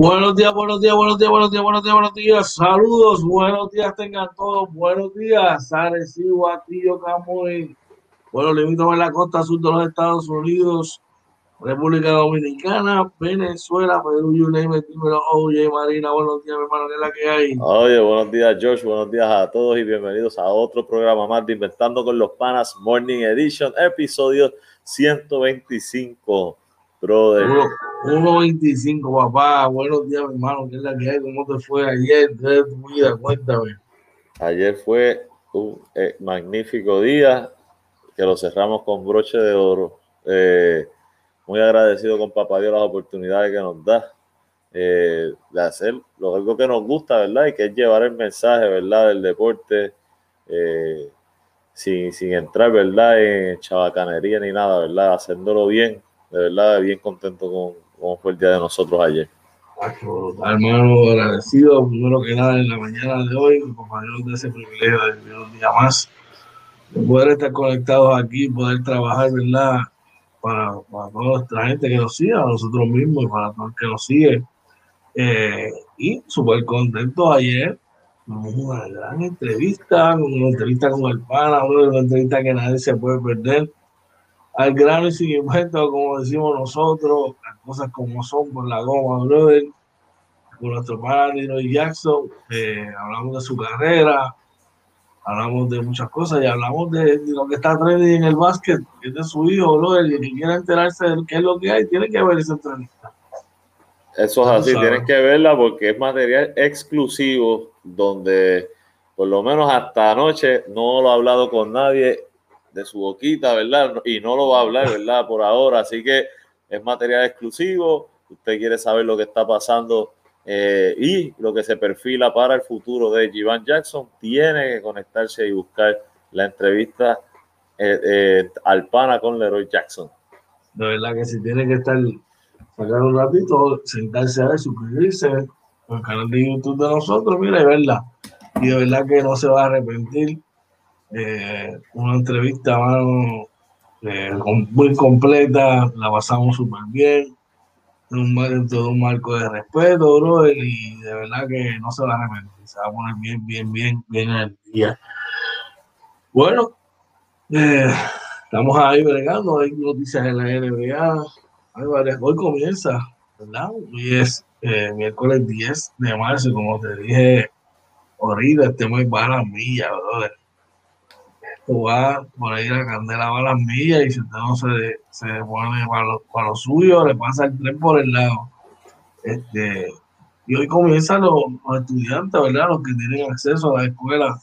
Buenos días, buenos días, buenos días, buenos días, buenos días, buenos días. Saludos, buenos días tengan todos. Buenos días, Arecibo, Atillo, Camuy. Bueno, invito a la costa sur de los Estados Unidos, República Dominicana, Venezuela, Perú, you name oye, Marina, buenos días, mi hermano, ¿qué es la que hay? Oye, buenos días, George, buenos días a todos y bienvenidos a otro programa más de Inventando con los Panas Morning Edition, episodio 125, brother. 1.25, papá. Buenos días, mi hermano. ¿Qué es la que hay? ¿Cómo te fue ayer? ¿Qué tu vida? Cuéntame. Ayer fue un eh, magnífico día que lo cerramos con broche de oro. Eh, muy agradecido con Papá Dios las oportunidades que nos da eh, de hacer lo algo que nos gusta, ¿verdad? Y que es llevar el mensaje, ¿verdad? Del deporte sin, sin entrar, ¿verdad? En chabacanería ni nada, ¿verdad? Haciéndolo bien, de verdad, bien contento con, cómo fue el día de nosotros ayer. Hermano, agradecido primero que nada en la mañana de hoy, compañeros de ese privilegio de vivir un día más, de poder estar conectados aquí, poder trabajar, ¿verdad? Para, para toda nuestra gente que nos sigue, a nosotros mismos y para todos los que nos siguen. Eh, y súper contento ayer, una gran entrevista, una entrevista con el pana, una entrevista que nadie se puede perder al grano y sin invento, como decimos nosotros, las cosas como son por la goma, brother, con nuestro padre y Jackson, eh, hablamos de su carrera, hablamos de muchas cosas y hablamos de, lo que está trending en el básquet, que es de su hijo, brother, y el que quiera enterarse de qué es lo que hay, tiene que ver esa entrevista. Eso es así, tienes que verla porque es material exclusivo donde por lo menos hasta anoche no lo he hablado con nadie de su boquita, ¿verdad? Y no lo va a hablar, ¿verdad? Por ahora, así que es material exclusivo. Usted quiere saber lo que está pasando eh, y lo que se perfila para el futuro de Jivan Jackson, tiene que conectarse y buscar la entrevista eh, eh, al pana con Leroy Jackson. De verdad que si tiene que estar, sacar un ratito, sentarse a ver, suscribirse al canal de YouTube de nosotros, mira, y verla. Y de verdad que no se va a arrepentir eh, una entrevista eh, muy completa, la pasamos súper bien, un, dentro de un marco de respeto, bro, y de verdad que no se va a arrepentir, se va a poner bien, bien, bien, bien en el día. Bueno, eh, estamos ahí bregando, hay noticias en la NBA, hay varias, hoy comienza, ¿verdad? Hoy es miércoles 10 de marzo, como te dije ahorita, este muy para la milla, va por ahí la candela va a las millas y si usted no se, se pone para lo, para lo, suyo, le pasa el tren por el lado. Este, y hoy comienzan los, estudiantes, ¿verdad? Los que tienen acceso a la escuela,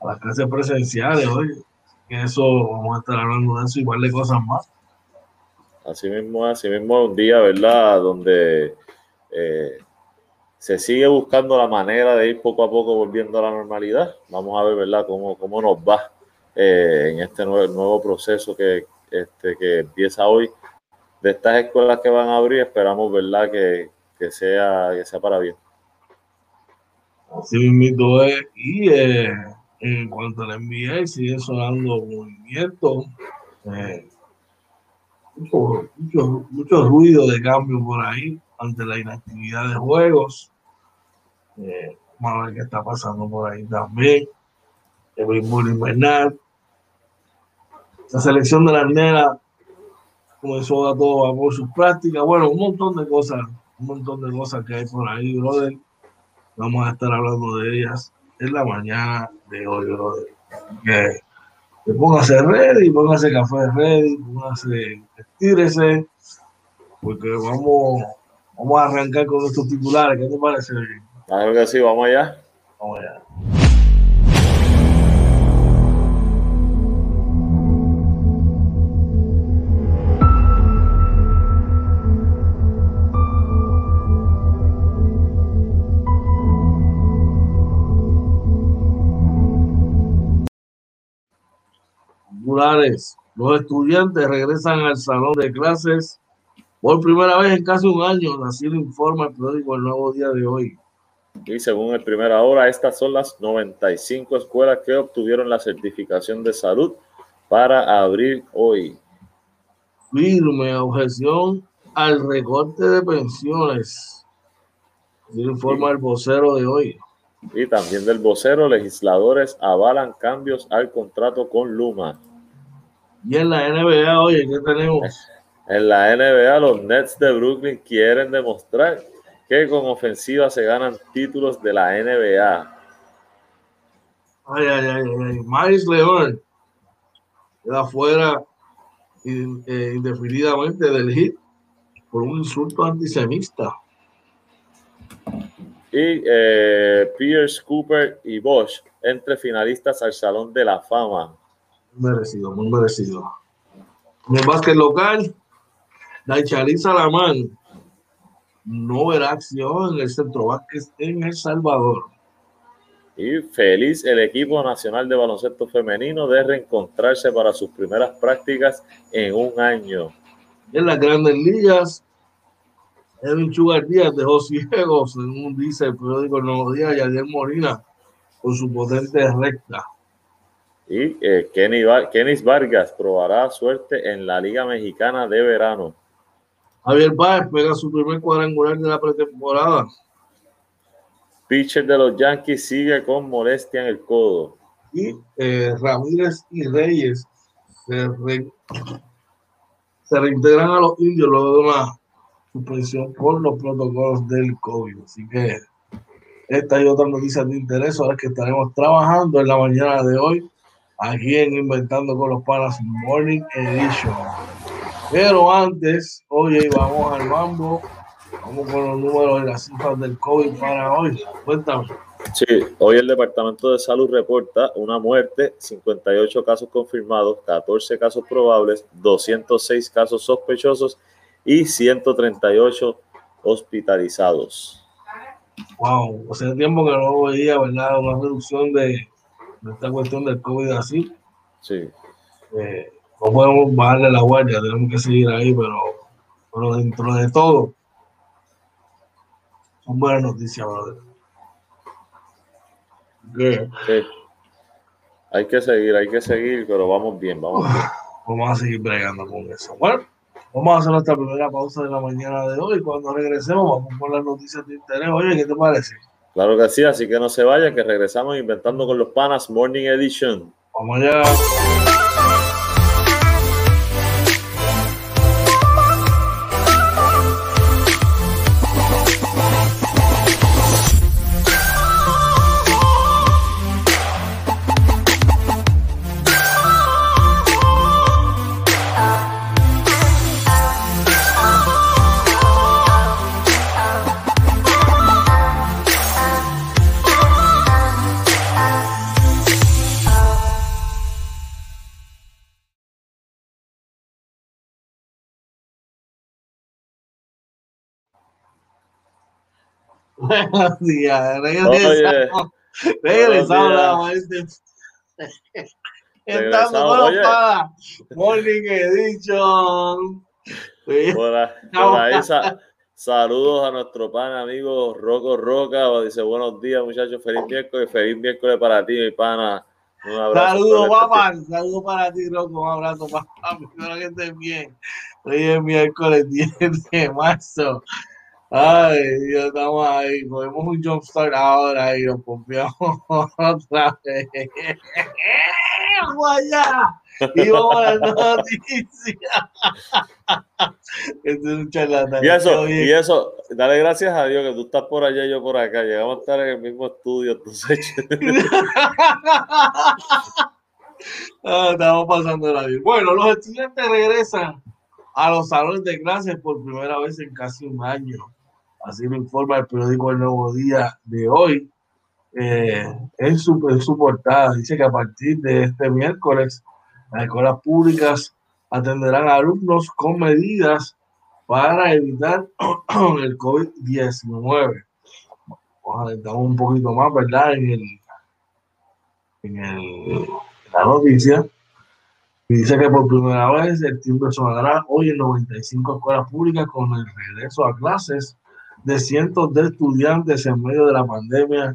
a las clases presenciales hoy. Que eso, vamos a estar hablando de eso, igual de cosas más. Así mismo, así mismo un día, ¿verdad? Donde eh, se sigue buscando la manera de ir poco a poco volviendo a la normalidad. Vamos a ver, ¿verdad? Cómo, cómo nos va eh, en este nuevo, nuevo proceso que, este, que empieza hoy de estas escuelas que van a abrir. Esperamos, ¿verdad?, que, que sea, que sea para bien. Así mismo es. Y eh, en cuanto a la NBA, siguen sonando movimientos. Eh, mucho, mucho, mucho, ruido de cambio por ahí ante la inactividad de juegos. Eh, vamos a ver qué está pasando por ahí también. El béisbol invernal. La selección de la nena comenzó a todo por sus prácticas. Bueno, un montón de cosas, un montón de cosas que hay por ahí, brother. Vamos a estar hablando de ellas en la mañana de hoy, brother. Que, que póngase ready, póngase café ready, póngase, estírese, porque vamos, vamos a arrancar con estos titulares. ¿Qué te parece? Claro que sí, vamos allá. Vamos allá. Los estudiantes regresan al salón de clases por primera vez en casi un año, así lo informa el periódico El Nuevo Día de hoy. Y según el Primera Hora, estas son las 95 escuelas que obtuvieron la certificación de salud para abrir hoy. Firme objeción al recorte de pensiones. informa el vocero de hoy. Y también del vocero, legisladores avalan cambios al contrato con Luma. Y en la NBA, oye, ¿qué tenemos? En la NBA, los Nets de Brooklyn quieren demostrar que con ofensiva se ganan títulos de la NBA. Ay, ay, ay, ay. Miles León queda fuera eh, indefinidamente del hit por un insulto antisemita. Y eh, Pierce, Cooper y Bosch entre finalistas al Salón de la Fama. Merecido, muy merecido. En el básquet local, Daichari Salamán no verá acción en el centro básquet en El Salvador. Y feliz el equipo nacional de baloncesto femenino de reencontrarse para sus primeras prácticas en un año. En las grandes ligas, Edwin Chugar Díaz dejó ciegos, según dice el periódico Nuevo Día, y Ariel Molina con su potente recta. Y eh, Kenny, Vargas probará suerte en la Liga Mexicana de Verano. Javier Báez pega su primer cuadrangular de la pretemporada. Pitcher de los Yankees sigue con molestia en el codo. Y eh, Ramírez y Reyes se, reintegran a los indios luego de una suspensión por los protocolos del COVID. Así que esta y otras noticias de interés es que estaremos trabajando en la mañana de hoy aquí en Inventando con los Panas Morning Edition. Pero antes, oye, vamos al mambo Vamos con los números y las cifras del COVID para hoy. Cuéntame. Sí, hoy el Departamento de Salud reporta una muerte, 58 casos confirmados, 14 casos probables, 206 casos sospechosos y 138 hospitalizados. Wow, hace tiempo que no veía, ¿verdad? Una reducción de, esta cuestión del COVID así. Sí. Eh, no podemos bajarle la guardia, tenemos que seguir ahí, pero, pero dentro de todo, son buenas noticias, brother. Hay que seguir, hay que seguir, pero vamos bien, vamos bien. Vamos a seguir bregando con eso. Bueno, vamos a hacer nuestra primera pausa de la mañana de hoy. Cuando regresemos, vamos con las noticias de interés. Oye, ¿qué te parece? Claro que sí, así que no se vayan, que regresamos inventando con los panas Morning Edition. Vamos allá. Buenos días, regresamos. Regresamos Estamos con para Morning Edition. Por, ahí, saludos a nuestro pan amigo Rocco Roca. Dice buenos días, muchachos. Feliz miércoles. Feliz miércoles para ti, mi pana. Un abrazo. Saludos, papá. Saludos para ti, Rocco. Un abrazo, papá. Espero que estés bien. Hoy es miércoles 10 de marzo. Ay, ya estamos ahí. Podemos un jumpstart ahora y nos pompeamos otra vez. ¡Vamos allá! Y vamos a la noticia. Este es un charlatán. Y eso, y eso, dale gracias a Dios que tú estás por allá y yo por acá. Llegamos a estar en el mismo estudio, entonces. ah, estamos pasando la vida. Bueno, los estudiantes regresan a los salones de clases por primera vez en casi un año. Así lo informa el periódico El Nuevo Día de hoy. Eh, en, su, su portada dice que a partir de este miércoles las escuelas públicas atenderán a alumnos con medidas para evitar el COVID-19. Vamos un poquito más, ¿verdad? En, el, en, el, la noticia. Dice que por primera vez el tiempo sonará hoy en 95 escuelas públicas con el regreso a clases de cientos de estudiantes en medio de la pandemia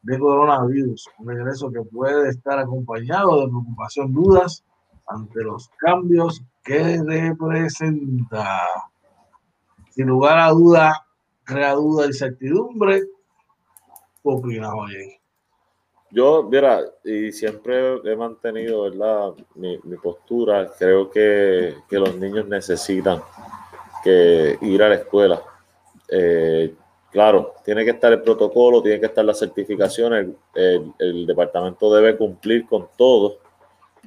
de coronavirus. Un regreso que puede estar acompañado de preocupación, dudas ante los cambios que representa. Sin lugar a duda, crea duda y certidumbre. ¿Qué opinas, oye? Yo, mira, y siempre he mantenido, ¿verdad? Mi, mi postura, creo que, que, los niños necesitan que ir a la escuela. Eh, claro, tiene que estar el protocolo, tiene que estar la certificación, el, departamento debe cumplir con todo,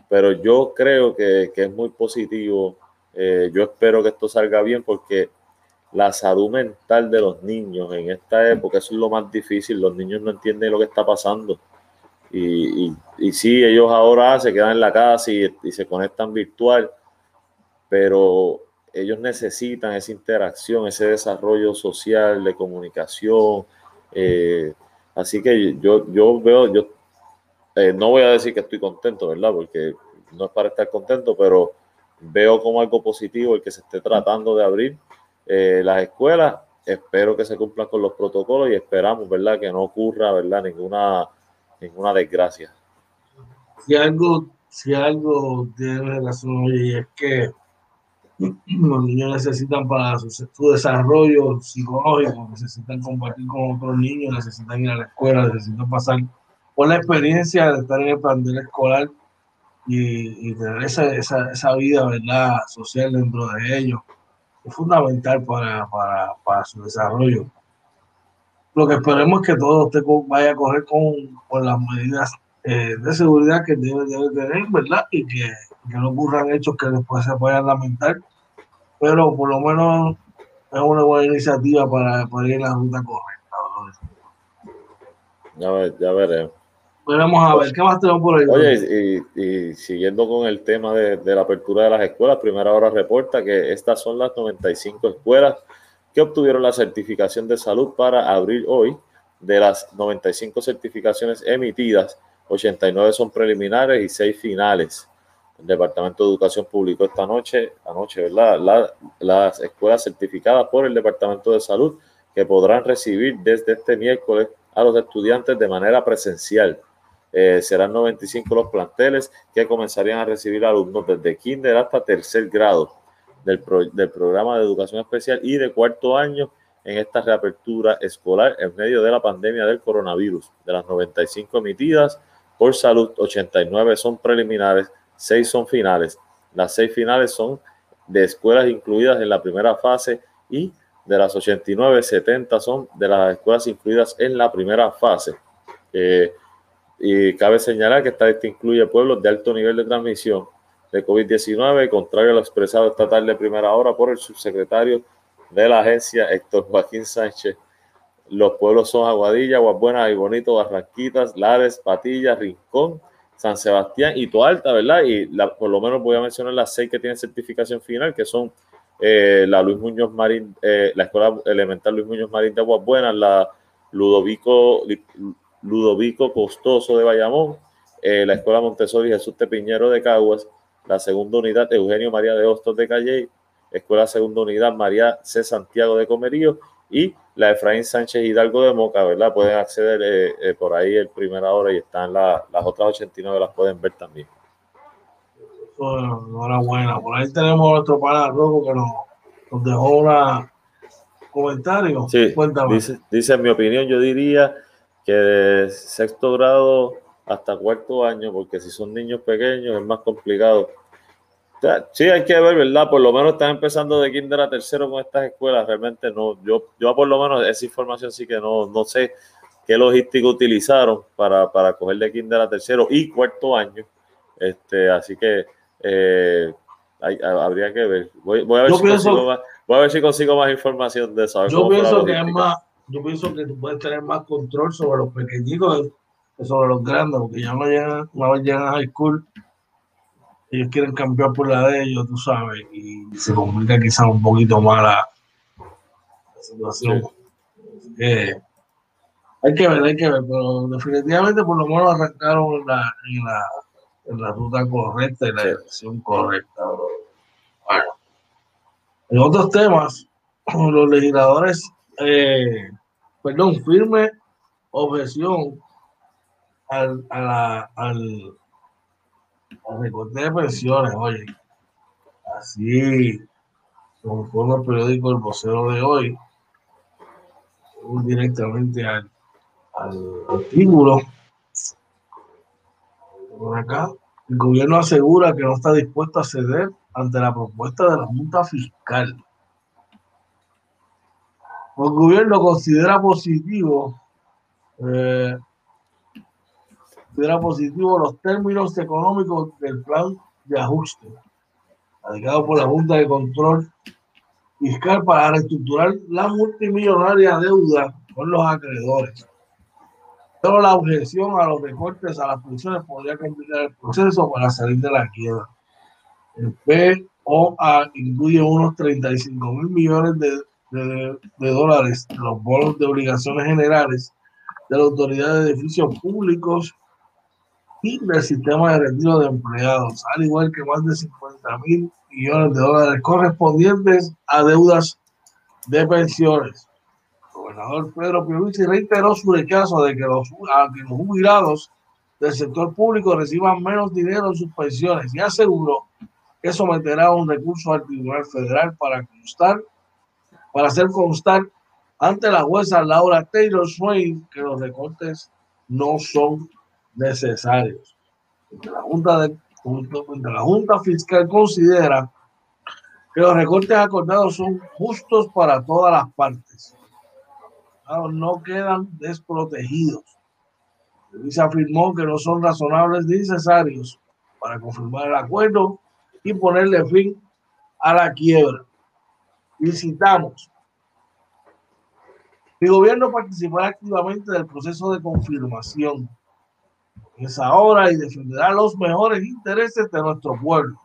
pero yo creo que, que es muy positivo. Eh, yo espero que esto salga bien porque la salud mental de los niños en esta época, es lo más difícil, los niños no entienden lo que está pasando y, y, y sí, ellos ahora se quedan en la casa y, y, se conectan virtual, pero ellos necesitan esa interacción, ese desarrollo social, de comunicación. Eh, así que yo, yo veo, yo eh, no voy a decir que estoy contento, ¿verdad? Porque no es para estar contento, pero veo como algo positivo el que se esté tratando de abrir eh, las escuelas. Espero que se cumplan con los protocolos y esperamos, ¿verdad? Que no ocurra, ¿verdad? Ninguna ninguna desgracia. Si algo, si algo tiene relación y es que los niños necesitan para su, desarrollo psicológico, necesitan compartir con otros niños, necesitan ir a la escuela, necesitan pasar por la experiencia de estar en el plantel escolar y, y tener esa, esa, esa, vida ¿verdad? social dentro de ellos. Es fundamental para, para, para su desarrollo lo que esperemos es que todo usted vaya a correr con, con las medidas eh, de seguridad que debe, debe, tener, ¿verdad? Y que, que, no ocurran hechos que después se puedan lamentar. Pero por lo menos es una buena iniciativa para, para ir en la ruta correcta. Ya, ya veremos. Veremos a ver, ¿qué más tenemos por ahí? Oye, y, y siguiendo con el tema de, de, la apertura de las escuelas, Primera Hora reporta que estas son las 95 escuelas que obtuvieron la certificación de salud para abrir hoy. De las 95 certificaciones emitidas, 89 son preliminares y 6 finales. El Departamento de Educación publicó esta noche, anoche, ¿verdad? La, las escuelas certificadas por el Departamento de Salud que podrán recibir desde este miércoles a los estudiantes de manera presencial. Eh, serán 95 los planteles que comenzarían a recibir alumnos desde kinder hasta tercer grado del, del, programa de educación especial y de cuarto año en esta reapertura escolar en medio de la pandemia del coronavirus. De las 95 emitidas por salud, 89 son preliminares, 6 son finales. Las 6 finales son de escuelas incluidas en la primera fase y de las 89, 70 son de las escuelas incluidas en la primera fase. Eh, y cabe señalar que esta lista incluye pueblos de alto nivel de transmisión, de COVID-19, contrario a lo expresado esta tarde de primera hora por el subsecretario de la agencia, Héctor Joaquín Sánchez. Los pueblos son Aguadilla, Aguabuena, y Bonito, Barranquitas, Lares, Patillas, Rincón, San Sebastián y Toalta, ¿verdad? Y la, por lo menos voy a mencionar las seis que tienen certificación final, que son eh, la Luis Muñoz Marín, eh, la Escuela Elemental Luis Muñoz Marín de Aguabuena, la Ludovico, Ludovico Costoso de Bayamón, eh, la Escuela Montessori Jesús Tepiñero de Caguas, la segunda unidad Eugenio María de Hostos de Calle, Escuela Segunda Unidad María C. Santiago de Comerío y la Efraín Sánchez Hidalgo de Moca, ¿verdad? Pueden acceder eh, eh, por ahí el primera hora y están la, las otras 89, las pueden ver también. Bueno, enhorabuena. Por ahí tenemos nuestro pana Robo que nos, nos dejó un comentario. Sí, Cuéntame. Dice, dice, en mi opinión, yo diría que de sexto grado hasta cuarto año, porque si son niños pequeños es más complicado. Sí, hay que ver, ¿verdad? Por lo menos están empezando de kinder a tercero con estas escuelas. Realmente no, yo, yo por lo menos esa información sí que no, no sé qué logística utilizaron para, para coger de kinder a tercero y cuarto año. Este, así que eh, hay, habría que ver. Voy, voy, a ver si pienso, consigo más, voy a ver si consigo más información de eso. Yo pienso que es más, yo pienso que tú puedes tener más control sobre los pequeñitos sobre los grandes, porque ya no llegan, una vez llegan a high school, ellos quieren cambiar por la de ellos, tú sabes, y se complica quizás un poquito más la, la situación. Sí. Eh, hay que ver, hay que ver, pero definitivamente por lo menos arrancaron en la, en la, en la ruta correcta y la dirección correcta. Bueno, en otros temas, los legisladores, eh, perdón, firme objeción al, a la, al, al recorte de pensiones, oye. Así, como informa el periódico El Vocero de hoy, directamente al, artículo. Por acá, el gobierno asegura que no está dispuesto a ceder ante la propuesta de la Junta Fiscal. El gobierno considera positivo eh, considera positivo los términos económicos del plan de ajuste, dedicado por la Junta de Control Fiscal para reestructurar la multimillonaria deuda con los acreedores. Pero la objeción a los recortes a las pensiones podría complicar el proceso para salir de la quiebra. El POA incluye unos 35 mil millones de, de, dólares en los bonos de obligaciones generales de la Autoridad de Edificios Públicos y del sistema de retiro de empleados, al igual que más de 50 mil millones de dólares correspondientes a deudas de pensiones. El gobernador Pedro Pierluisi reiteró su rechazo de que los, que los jubilados del sector público reciban menos dinero en sus pensiones y aseguró que someterá un recurso al Tribunal Federal para constar, para hacer constar ante la jueza Laura Taylor Swain que los recortes no son necesarios. La Junta, de, la Junta Fiscal considera que los recortes acordados son justos para todas las partes. No quedan desprotegidos. Se afirmó que no son razonables ni necesarios para confirmar el acuerdo y ponerle fin a la quiebra. Visitamos. Mi gobierno participará activamente del proceso de confirmación es ahora y defenderá los mejores intereses de nuestro pueblo,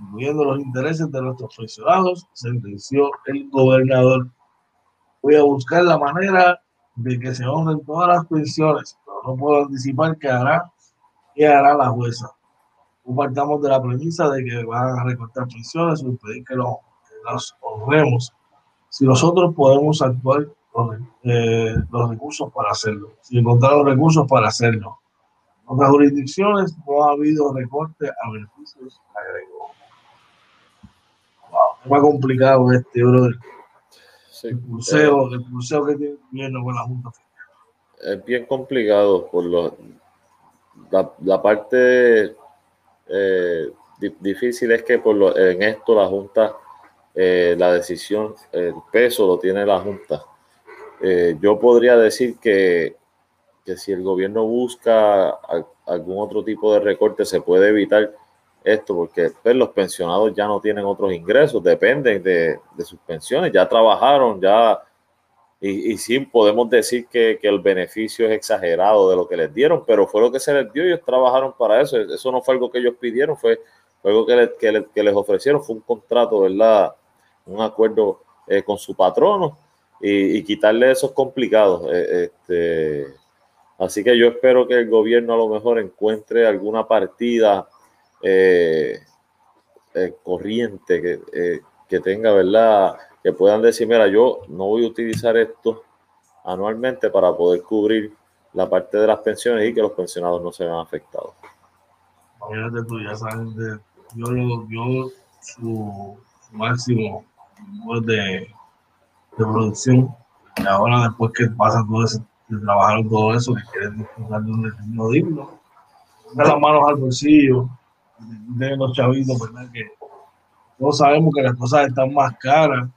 incluyendo los intereses de nuestros funcionarios, sentenció el gobernador. Voy a buscar la manera de que se honren todas las pensiones, pero no puedo anticipar qué hará, qué hará la jueza. No partamos de la premisa de que van a recortar pensiones o pedir que, las honremos. Si nosotros podemos actuar con eh, los recursos para hacerlo, si encontrar los recursos para hacerlo otras jurisdicciones no ha habido recorte a beneficios, agregó. Wow, más complicado este, brother. el, pulseo, el pulseo que tiene el gobierno con la Junta Es bien complicado por lo, la, parte eh, difícil es que por lo, en esto la Junta, eh, la decisión, el peso lo tiene la Junta. Eh, yo podría decir que que si el gobierno busca algún otro tipo de recorte se puede evitar esto, porque pues, los pensionados ya no tienen otros ingresos, dependen de, sus pensiones, ya trabajaron, ya, y, y sí podemos decir que, el beneficio es exagerado de lo que les dieron, pero fue lo que se les dio, ellos trabajaron para eso, eso no fue algo que ellos pidieron, fue, algo que, que, les ofrecieron, fue un contrato, ¿verdad? Un acuerdo eh, con su patrono y, quitarle esos complicados. Eh, este, Así que yo espero que el gobierno a lo mejor encuentre alguna partida eh, eh, corriente que, eh, que, tenga, ¿verdad? Que puedan decir, mira, yo no voy a utilizar esto anualmente para poder cubrir la parte de las pensiones y que los pensionados no se vean afectados. Tú, ya sabes, de, yo, yo su, máximo de, de producción y ahora después que pasa todo ese trabajaron todo eso, que quieren disfrutar de un destino digno. De las manos al bolsillo, de los chavitos, ¿verdad? Que todos sabemos que las cosas están más caras.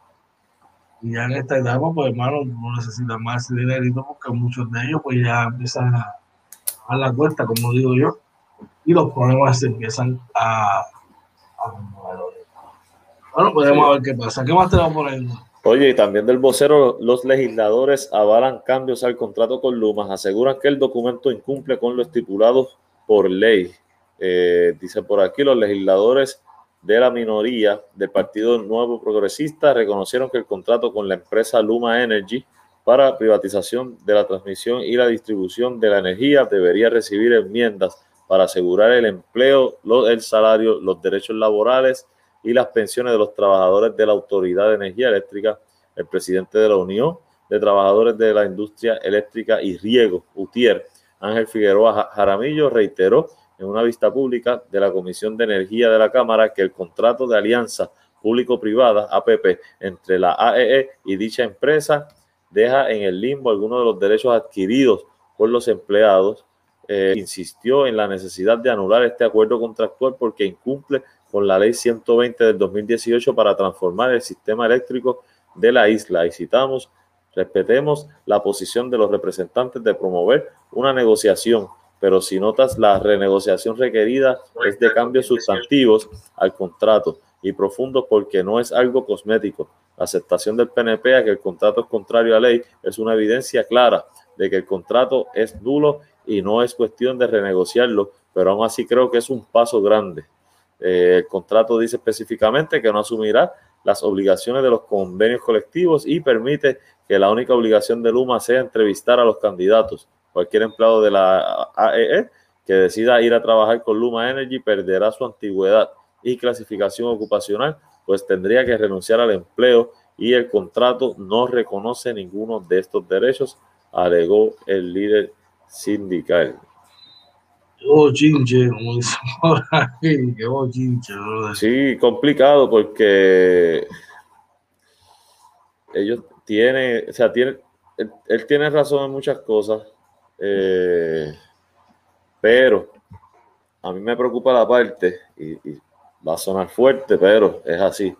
Y ya en esta etapa, pues hermano, no necesitan más ese dinerito porque muchos de ellos pues ya empiezan a, a la cuenta, como digo yo, y los problemas se empiezan a, a Bueno, podemos ver qué pasa. ¿Qué más tenemos por ahí? Oye, y también del vocero, los legisladores avalan cambios al contrato con Lumas, aseguran que el documento incumple con lo estipulado por ley. Eh, dice por aquí, los legisladores de la minoría del Partido Nuevo Progresista reconocieron que el contrato con la empresa Luma Energy para privatización de la transmisión y la distribución de la energía debería recibir enmiendas para asegurar el empleo, el salario, los derechos laborales y las pensiones de los trabajadores de la Autoridad de Energía Eléctrica, el presidente de la Unión de Trabajadores de la Industria Eléctrica y Riego, UTIER, Ángel Figueroa Jaramillo, reiteró en una vista pública de la Comisión de Energía de la Cámara que el contrato de alianza público-privada, APP, entre la AEE e y dicha empresa deja en el limbo algunos de los derechos adquiridos por los empleados. Eh, insistió en la necesidad de anular este acuerdo contractual porque incumple con la ley 120 del 2018 para transformar el sistema eléctrico de la isla. Y citamos, respetemos la posición de los representantes de promover una negociación pero si notas la renegociación requerida es de cambios sustantivos al contrato y profundos porque no es algo cosmético. La aceptación del PNP a que el contrato es contrario a ley es una evidencia clara de que el contrato es nulo y no es cuestión de renegociarlo, pero aún así creo que es un paso grande. Eh, el contrato dice específicamente que no asumirá las obligaciones de los convenios colectivos y permite que la única obligación de Luma sea entrevistar a los candidatos Cualquier empleado de la AEE e que decida ir a trabajar con Luma Energy perderá su antigüedad y clasificación ocupacional, pues tendría que renunciar al empleo y el contrato no reconoce ninguno de estos derechos, alegó el líder sindical. Oh, chinche, Sí, complicado porque ellos tienen, o sea, tiene, él tiene razón en muchas cosas, eh, pero a mí me preocupa la parte, y, va a sonar fuerte, pero es así.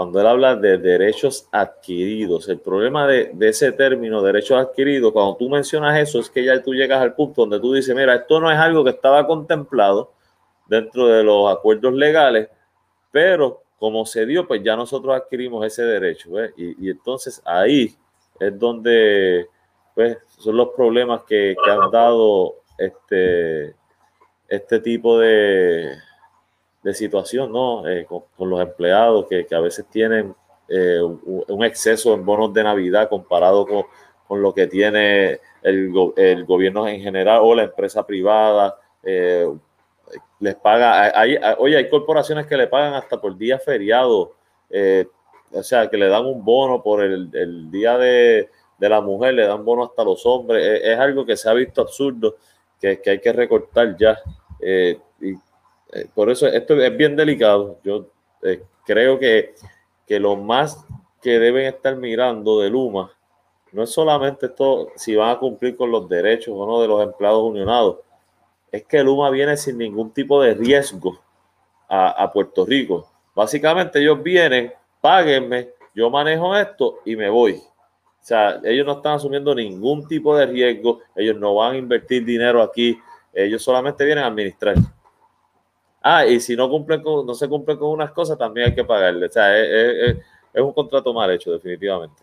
Cuando él habla de derechos adquiridos, el problema de, ese término, derechos adquiridos, cuando tú mencionas eso, es que ya tú llegas al punto donde tú dices, mira, esto no es algo que estaba contemplado dentro de los acuerdos legales, pero como se dio, pues ya nosotros adquirimos ese derecho. Y, y entonces ahí es donde pues son los problemas que, han dado este, este tipo de, de situación, ¿no? Eh, con, los empleados que, a veces tienen eh, un, exceso en bonos de Navidad comparado con, lo que tiene el, el, gobierno en general o la empresa privada. Eh, les paga, hay, oye, hay corporaciones que le pagan hasta por día feriado, o sea, que le dan un bono por el día de, de la mujer, le dan bono hasta los hombres. Es, algo que se ha visto absurdo, que, que hay que recortar ya. Y eh, por eso esto es bien delicado. Yo eh, creo que, que lo más que deben estar mirando de Luma no es solamente esto, si van a cumplir con los derechos o no de los empleados unionados, es que Luma viene sin ningún tipo de riesgo a, a Puerto Rico. Básicamente ellos vienen, páguenme, yo manejo esto y me voy. O sea, ellos no están asumiendo ningún tipo de riesgo, ellos no van a invertir dinero aquí, ellos solamente vienen a administrar. Ah, y si no cumplen con, no se cumplen con unas cosas, también hay que pagarle. O sea, es, un contrato mal hecho, definitivamente.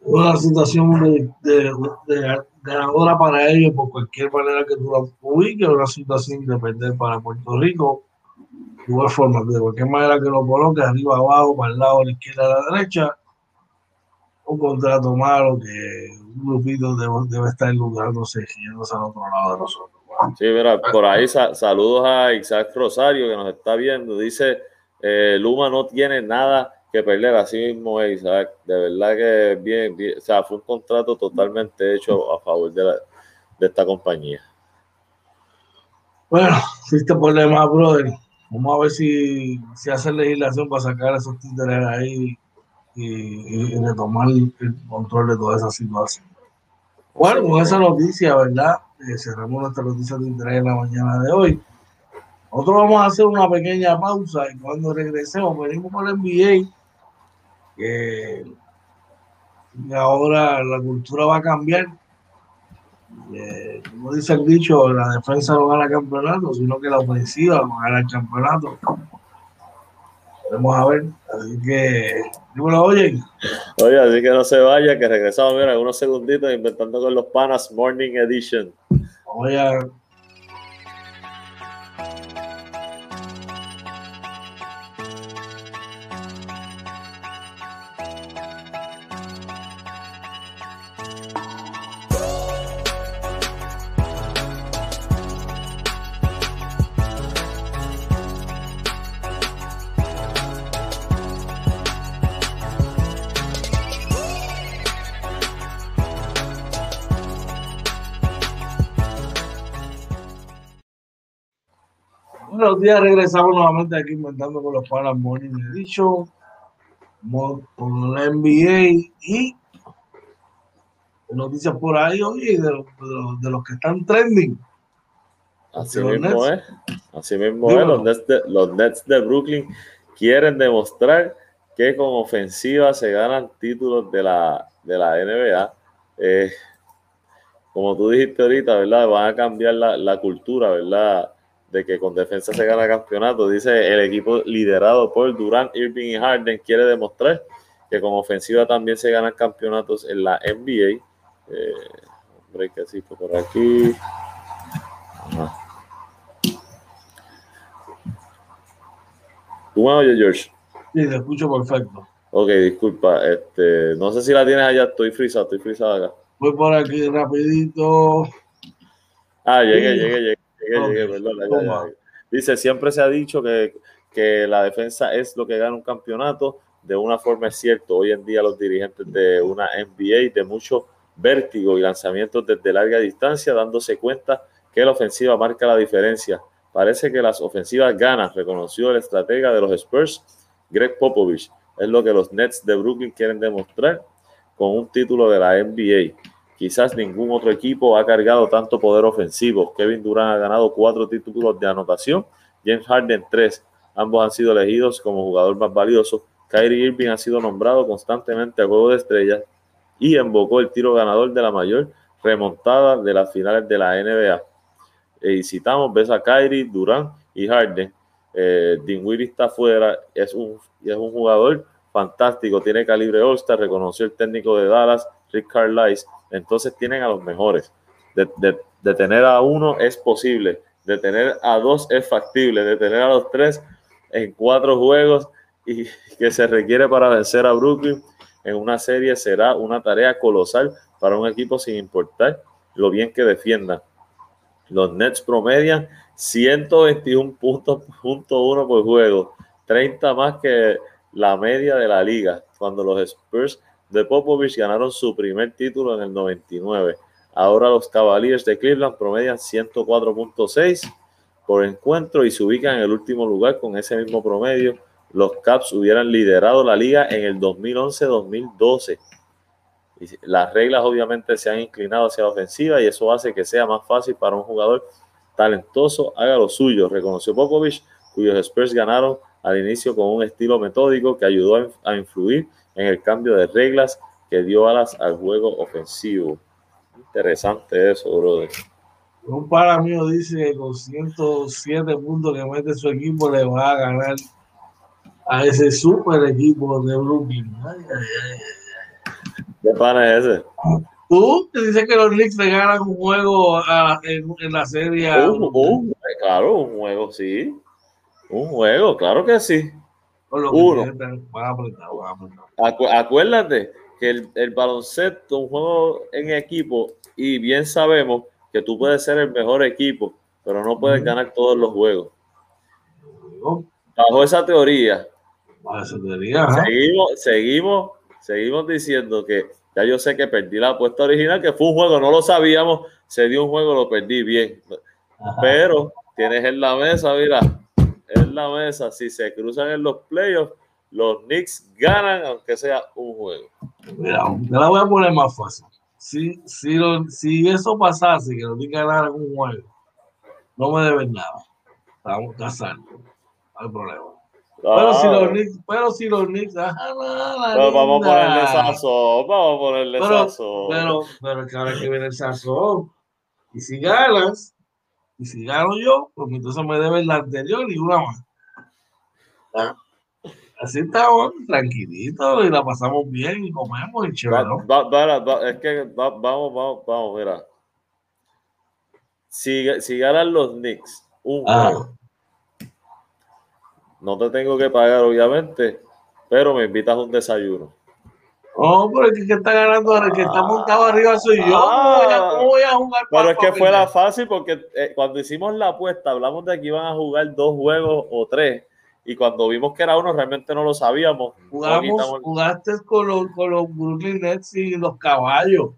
Una situación de, ganadora para ellos por cualquier manera que tú la ubiques, una situación de perder para Puerto Rico. De igual forma, de cualquier manera que lo coloques, arriba, abajo, para el lado, a la izquierda, a la derecha, un contrato malo que un grupito debe, debe estar lucrándose yéndose al otro lado de nosotros. Sí, mira, por ahí saludos a Isaac Rosario que nos está viendo. Dice, eh, Luma no tiene nada que perder, así mismo es, Isaac. De verdad que bien, bien, o sea, fue un contrato totalmente hecho a favor de, la, de esta compañía. Bueno, existe problema, brother. Vamos a ver si, si hace legislación para sacar esos títeres ahí y, retomar el control de toda esa situación. Bueno, con esa noticia, ¿verdad? Eh, cerramos nuestra noticia de interés en la mañana de hoy. Nosotros vamos a hacer una pequeña pausa y cuando regresemos venimos con el NBA, que ahora la cultura va a cambiar. Eh, como dice el dicho, la defensa no gana campeonato, sino que la ofensiva va a ganar el campeonato. Vamos a ver, así que ¿No lo oyen? Oye, así que no se vaya, que regresamos mira, unos segunditos inventando con los panas Morning Edition. Oye, días, regresamos nuevamente aquí inventando con los panas Morning Edition, con la NBA y noticias por ahí, oye, de, de, los que están trending. Así mismo es. Así mismo es. Los Nets, de, los Nets de Brooklyn quieren demostrar que con ofensiva se ganan títulos de la, de la NBA. Eh, como tú dijiste ahorita, ¿verdad? Van a cambiar la, la, cultura, ¿verdad? De que con defensa se gana campeonato. Dice el equipo liderado por Durant, Irving y Harden quiere demostrar que con ofensiva también se ganan campeonatos en la NBA. Eh, break así por aquí. ¿Tú me oyes, George? Sí, te escucho perfecto. Ok, disculpa. Este, no sé si la tienes allá. Estoy frisado, estoy frisado acá. Voy por aquí rapidito. Ah, llegué, llegué, llegué, llegué, perdón. Dice, siempre se ha dicho que, que la defensa es lo que gana un campeonato. De una forma es cierto. Hoy en día los dirigentes de una NBA de mucho vértigo y lanzamientos desde larga distancia, dándose cuenta que la ofensiva marca la diferencia. Parece que las ofensivas ganan, reconoció el estratega de los Spurs, Greg Popovich. Es lo que los Nets de Brooklyn quieren demostrar con un título de la NBA. Quizás ningún otro equipo ha cargado tanto poder ofensivo. Kevin Durant ha ganado cuatro títulos de anotación, James Harden tres. Ambos han sido elegidos como jugador más valioso. Kyrie Irving ha sido nombrado constantemente a juego de estrellas y invocó el tiro ganador de la mayor remontada de las finales de la NBA. Y citamos, ves a Kyrie, Durant y Harden. Eh, Dinwiddie está fuera, es un, es un jugador fantástico, tiene calibre All-Star, reconoció el técnico de Dallas, Rick Carlisle. Entonces tienen a los mejores. De, de, tener a uno es posible, de tener a dos es factible, de tener a los tres en cuatro juegos y que se requiere para vencer a Brooklyn en una serie será una tarea colosal para un equipo sin importar lo bien que defiendan. Los Nets promedian 121 puntos por juego, 30 más que la media de la liga, cuando los Spurs de Popovich ganaron su primer título en el 99. Ahora los Cavaliers de Cleveland promedian 104.6 por encuentro y se ubican en el último lugar con ese mismo promedio. Los Caps hubieran liderado la liga en el 2011-2012. Las reglas obviamente se han inclinado hacia la ofensiva y eso hace que sea más fácil para un jugador talentoso haga lo suyo, reconoció Popovich, cuyos Spurs ganaron al inicio con un estilo metódico que ayudó a influir en el cambio de reglas que dio alas al juego ofensivo. Interesante eso, brother. Un para mío dice que con 107 puntos que mete su equipo le va a ganar a ese super equipo de Brooklyn. ¿Qué pana es ese? Tú te dices que los Knicks le ganan un juego en, la serie. claro, un juego, sí. Un juego, claro que sí. Uno. acuérdate que el, el, baloncesto, un juego en equipo, y bien sabemos que tú puedes ser el mejor equipo, pero no puedes ganar todos los juegos. Bajo esa teoría, seguimos, seguimos, seguimos diciendo que ya yo sé que perdí la apuesta original, que fue un juego, no lo sabíamos, se dio un juego, lo perdí bien. Pero tienes en la mesa, mira, la mesa, si se cruzan en los playoffs, los Knicks ganan, aunque sea un juego. Mira, te la voy a poner más fácil. Si, si, si eso pasase, que los Knicks ganaran un juego, no me deben nada. Estamos casando. No hay problema. Pero si los Knicks, pero si los Knicks, vamos a ponerle sazón, vamos a ponerle pero, sazón. Pero, pero que ahora que viene el sazón. Y si ganas, y si gano yo, pues entonces me deben la anterior y una más. ¿Ah? Así estamos tranquilitos y la pasamos bien y comemos y chévere. es que vamos, vamos, vamos, mira. Si, si ganan los Knicks, un ah. juego no te tengo que pagar, obviamente, pero me invitas a un desayuno. Oh, pero el que está ganando, el que está montado arriba soy yo. Ah. ¿Cómo, voy a, jugar? Pero es que fue la fácil porque eh, cuando hicimos la apuesta hablamos de que iban a jugar dos juegos o tres. Y cuando vimos que era uno, realmente no lo sabíamos. Jugamos, jugaste con los, con los Brooklyn Nets y los caballos.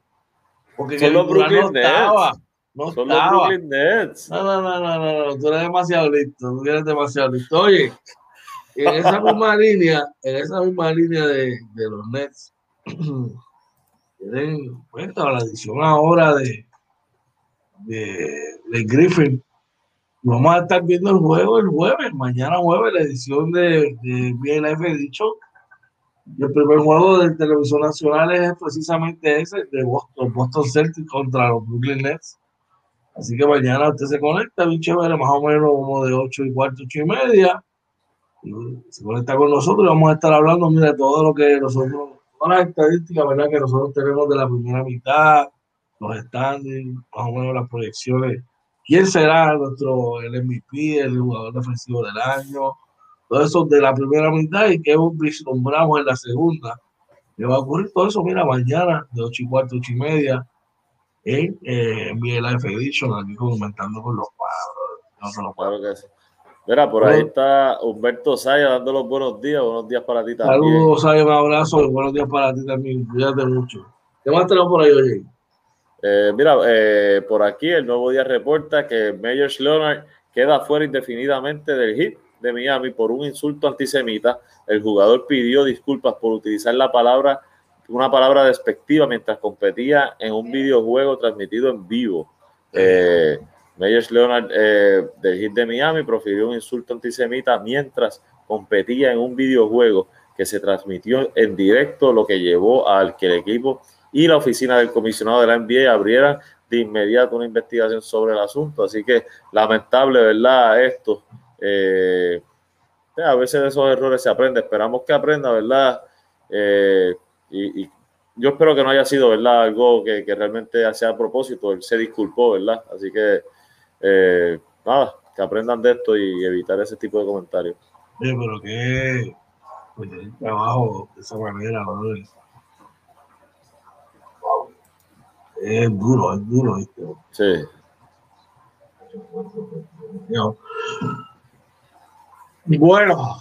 Porque Son los Brooklyn Nets. No Son los Brooklyn Nets. No, no, no, no, no, tú eres demasiado listo, tú eres demasiado listo. Oye, en esa misma línea, en esa misma línea de, de los Nets, tienen cuenta la edición ahora de, de, de Griffin. Vamos a estar viendo el juego el jueves, mañana jueves, la edición de, de BLF dicho. Y el primer juego de televisión nacional es precisamente ese, de Boston, Boston Celtics contra los Brooklyn Nets. Así que mañana usted se conecta, bien chévere, más o menos como de 8 y cuarto, 8 y media. Y se conecta con nosotros y vamos a estar hablando, mira, todo lo que nosotros todas las estadísticas ¿verdad? que nosotros tenemos de la primera mitad, los standings, más o menos las proyecciones. ¿Quién será nuestro el MVP, el jugador defensivo del año? Todo eso de la primera mitad y qué vislumbramos en la segunda. ¿Qué va a ocurrir todo eso? Mira, mañana de 8 y cuarto, 8 y media, en eh, Life Edition, aquí comentando con los cuadros. No claro que sí. Mira, por ahí está Humberto Saya dando los buenos días. Buenos días para ti también. Saludos, Saya, un abrazo y buenos días para ti también. Cuídate mucho. ¿Qué más tenemos por ahí, oye? Eh, mira, eh, por aquí el nuevo día reporta que Mayor Leonard queda fuera indefinidamente del hit de Miami por un insulto antisemita. El jugador pidió disculpas por utilizar la palabra, una palabra despectiva mientras competía en un videojuego transmitido en vivo. Eh, Meyers Leonard eh, del Hit de Miami profirió un insulto antisemita mientras competía en un videojuego que se transmitió en directo, lo que llevó al que el equipo y la oficina del comisionado de la NBA abrieran de inmediato una investigación sobre el asunto. Así que lamentable, ¿verdad? Esto. Eh, a veces de esos errores se aprende. Esperamos que aprenda, ¿verdad? Eh, y, y, yo espero que no haya sido, ¿verdad? Algo que, que realmente sea a propósito. Él se disculpó, ¿verdad? Así que eh, nada, que aprendan de esto y evitar ese tipo de comentarios. Sí, pero que pues, trabajo de esa manera, ¿no? Es duro, es duro, ¿viste? Sí. Bueno,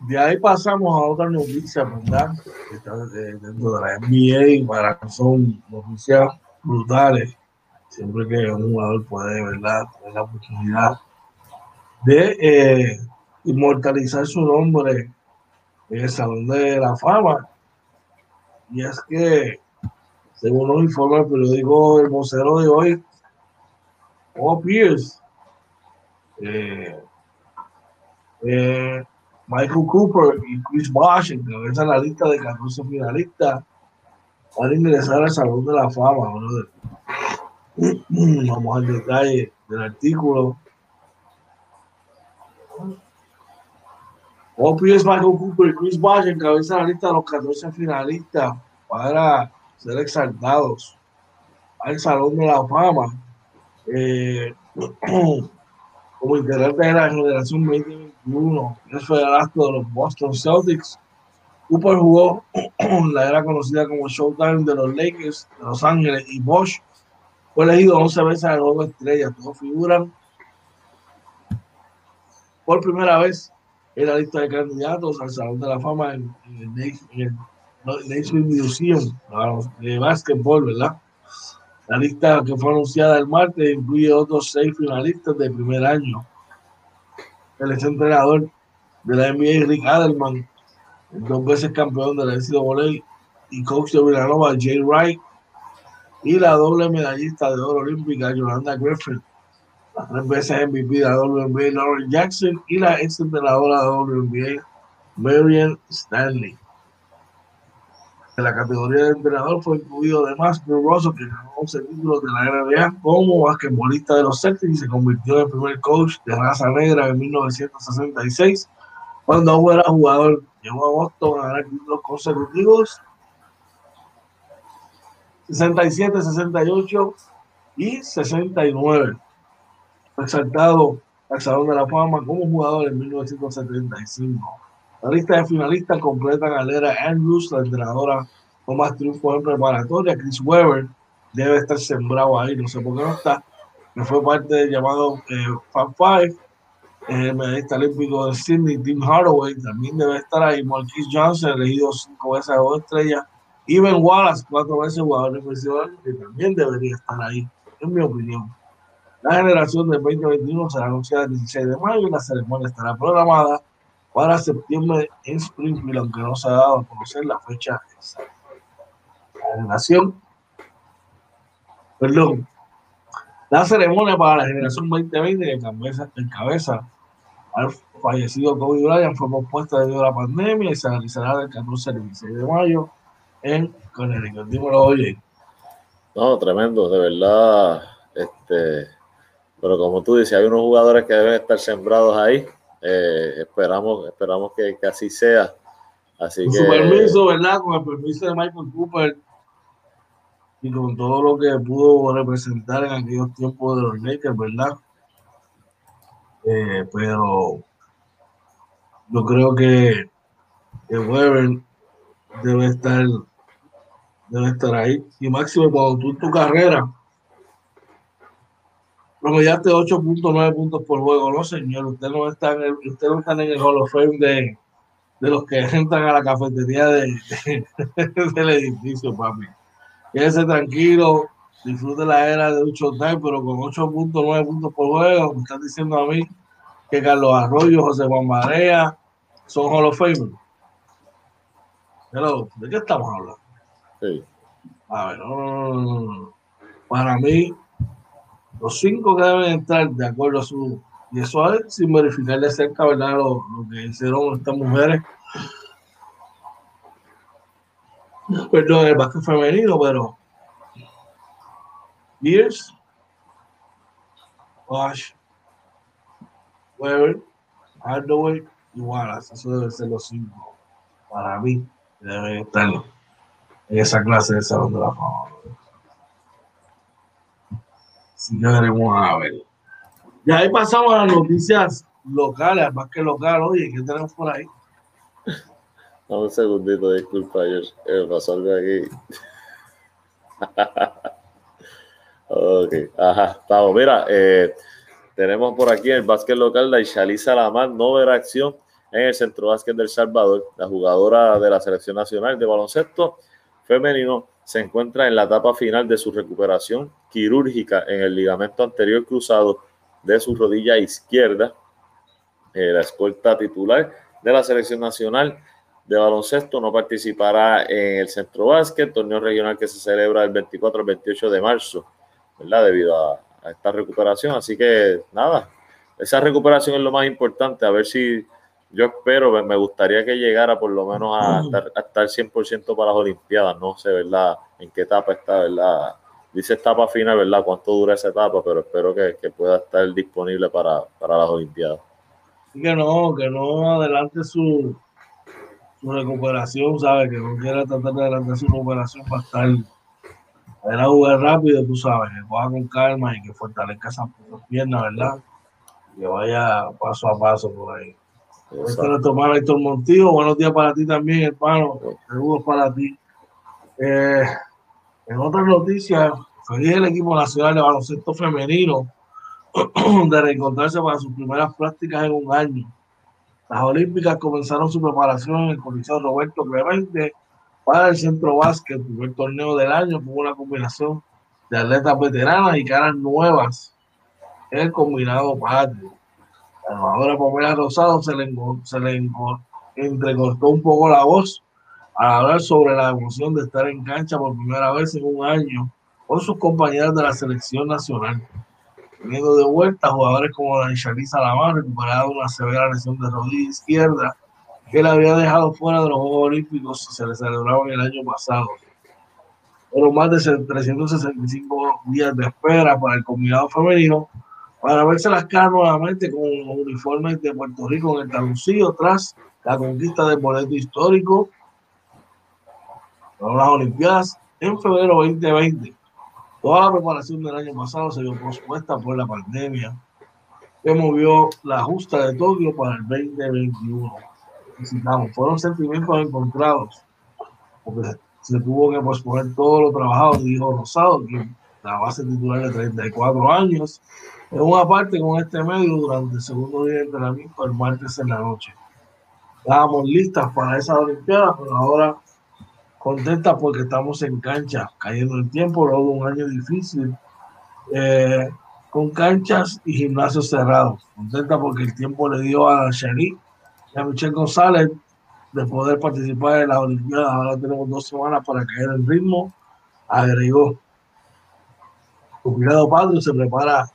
de ahí pasamos a otra noticia, ¿verdad? Que está dentro de la NBA, para que son noticias brutales siempre que un jugador puede ¿verdad? tener la oportunidad de eh, inmortalizar su nombre en el Salón de la Fama. Y es que, según nos informa el periódico El Vocero de hoy, Paul Pierce, eh, eh, Michael Cooper y Chris Bosh encabezan la lista de 14 finalistas para ingresar al Salón de la Fama. Vamos al detalle del artículo. es Michael Cooper y Chris Bosh encabezan la lista de los 14 finalistas para ser exaltados al Salón de la Fama. Eh, como integrante de la generación 2021, es federalista de los Boston Celtics. Cooper jugó la era conocida como Showtime de los Lakers de Los Ángeles y Bosch fue elegido 11 veces al juego estrella. Todos figuran por primera vez en la lista de candidatos al Salón de la Fama en, el, Nashville Museum de básquetbol, ¿verdad? La lista que fue anunciada el martes incluye otros seis finalistas de primer año. El ex entrenador de la NBA, Rick Adelman, dos veces campeón de la NCAA y coach de Villanova, Jay Wright, y la doble medallista de oro olímpica Yolanda Griffin, las tres veces MVP de la WNBA Lauren Jackson y la ex entrenadora de WNBA Marian Stanley. En la categoría de entrenador fue incluido además Bill Russell, que ganó 11 títulos de la NBA como basquetbolista de los Celtics y se convirtió en el primer coach de raza negra en 1966, cuando aún era jugador. Llegó a Boston a ganar títulos consecutivos 67, 68 y 69. Exaltado al Salón de la Fama como jugador en 1975. La lista de finalistas completa Galera Andrews, la entrenadora con más triunfos en preparatoria. Chris Weber debe estar sembrado ahí, no sé por qué no está. Que fue parte del llamado eh, Fan Five. El medallista olímpico de Sydney, Tim Hardaway, también debe estar ahí. Marquis Johnson, elegido cinco veces a dos estrellas. Iben Wallace, cuatro veces jugador profesional, que también debería estar ahí, en mi opinión. La generación del 2021 será anunciada el 16 de mayo y la ceremonia estará programada para septiembre en Springfield, aunque no se ha dado a conocer la fecha exacta. generación, perdón, la ceremonia para la generación 2020 que encabeza, cabeza al fallecido Kobe Bryant fue pospuesta debido a la pandemia y se realizará del 14 al 16 de mayo en Connecticut. Dímelo, oye. No, tremendo, de verdad. Este, pero como tú dices, hay unos jugadores que deben estar sembrados ahí. Eh, esperamos, esperamos que, que, así sea. Así con que, su permiso, ¿verdad? Con el permiso de Michael Cooper y con todo lo que pudo representar en aquellos tiempos de los Lakers, ¿verdad? Eh, pero yo creo que, que Weber debe estar debe estar ahí. Y máximo cuando tú en tu carrera promediaste 8.9 puntos por juego, no señor, usted no está en el, usted no está en el Hall of Fame de, de los que entran a la cafetería de, de, del edificio, papi. Quédese tranquilo, disfrute la era de un Time, pero con 8.9 puntos por juego, me están diciendo a mí que Carlos Arroyo, José Juan Marea son Hall of Fame. Pero, ¿de qué estamos hablando? sí. A ver, no, no, no, no. para mí, los cinco que deben entrar de acuerdo a su. Y eso es sin verificar de cerca, ¿verdad? Lo, que hicieron estas mujeres. Perdón, el básquet femenino, pero. Years, Wash, Weber, Hardaway y Wallace. Eso deben ser los cinco. Para mí, deben estar en esa clase de Salón de la Fama. Que veremos a ver. Ya ahí pasamos a las noticias locales, más que local. Oye, ¿qué tenemos por ahí? Un segundito, disculpa, George. Eh, pasó algo aquí. ok, ajá, estamos. Mira, eh, tenemos por aquí el básquet local de Ishali Salamar, no verá acción en el Centro Básquet del Salvador. La jugadora de la Selección Nacional de Baloncesto Femenino se encuentra en la etapa final de su recuperación quirúrgica en el ligamento anterior cruzado de su rodilla izquierda. Eh, la escolta titular de la Selección Nacional de baloncesto no participará en el Centro Básquet, torneo regional que se celebra el 24 al 28 de marzo, ¿verdad? Debido a, a, esta recuperación. Así que nada, esa recuperación es lo más importante, a ver si yo espero, me gustaría que llegara por lo menos a estar, a estar 100% para las Olimpiadas, no sé, ¿verdad? En qué etapa está, ¿verdad? Dice etapa final, ¿verdad? Cuánto dura esa etapa, pero espero que, que pueda estar disponible para, para las Olimpiadas. Que no, que no adelante su, su recuperación, ¿sabes? Que no quiera tratar de adelantar su recuperación para estar, para jugar rápido, tú sabes, que coja con calma y que fortalezca esas piernas, ¿verdad? Que vaya paso a paso por ahí. Este hermano Héctor Montillo. Buenos días para ti también, hermano. Saludos para ti. Eh, en otras noticias, feliz el equipo nacional de baloncesto femenino de reencontrarse para sus primeras prácticas en un año. Las Olímpicas comenzaron su preparación en el Coliseo Roberto Clemente para el Centro Básquet, el primer torneo del año, con una combinación de atletas veteranas y caras nuevas en el combinado patrio. La jugadora Pamela Rosado se le, se le entrecortó un poco la voz al hablar sobre la emoción de estar en cancha por primera vez en un año con sus compañeras de la selección nacional. Teniendo de vuelta jugadores como la Ishali Salamar, recuperada de una severa lesión de rodilla izquierda, que la había dejado fuera de los Juegos Olímpicos que se le celebraban el año pasado. Fueron más de 365 días de espera para el combinado femenino para verse las caras nuevamente con los uniformes de Puerto Rico en el taluncillo tras la conquista del boleto histórico para las Olimpiadas en febrero 2020. Toda la preparación del año pasado se vio pospuesta por la pandemia que movió la justa de Tokio para el 2021. Necesitamos. Fueron sentimientos encontrados porque se tuvo que posponer todo lo trabajado, dijo Rosado, que la base titular de 34 años en una parte con este medio durante el segundo día de entrenamiento el martes en la noche. Estábamos listas para esa Olimpiada, pero ahora contentas porque estamos en cancha, cayendo el tiempo, luego un año difícil, eh, con canchas y gimnasios cerrados. Contenta porque el tiempo le dio a Shani y a Michelle González de poder participar en las Olimpiadas. Ahora tenemos dos semanas para caer en ritmo agregó. Jubilado Padre se prepara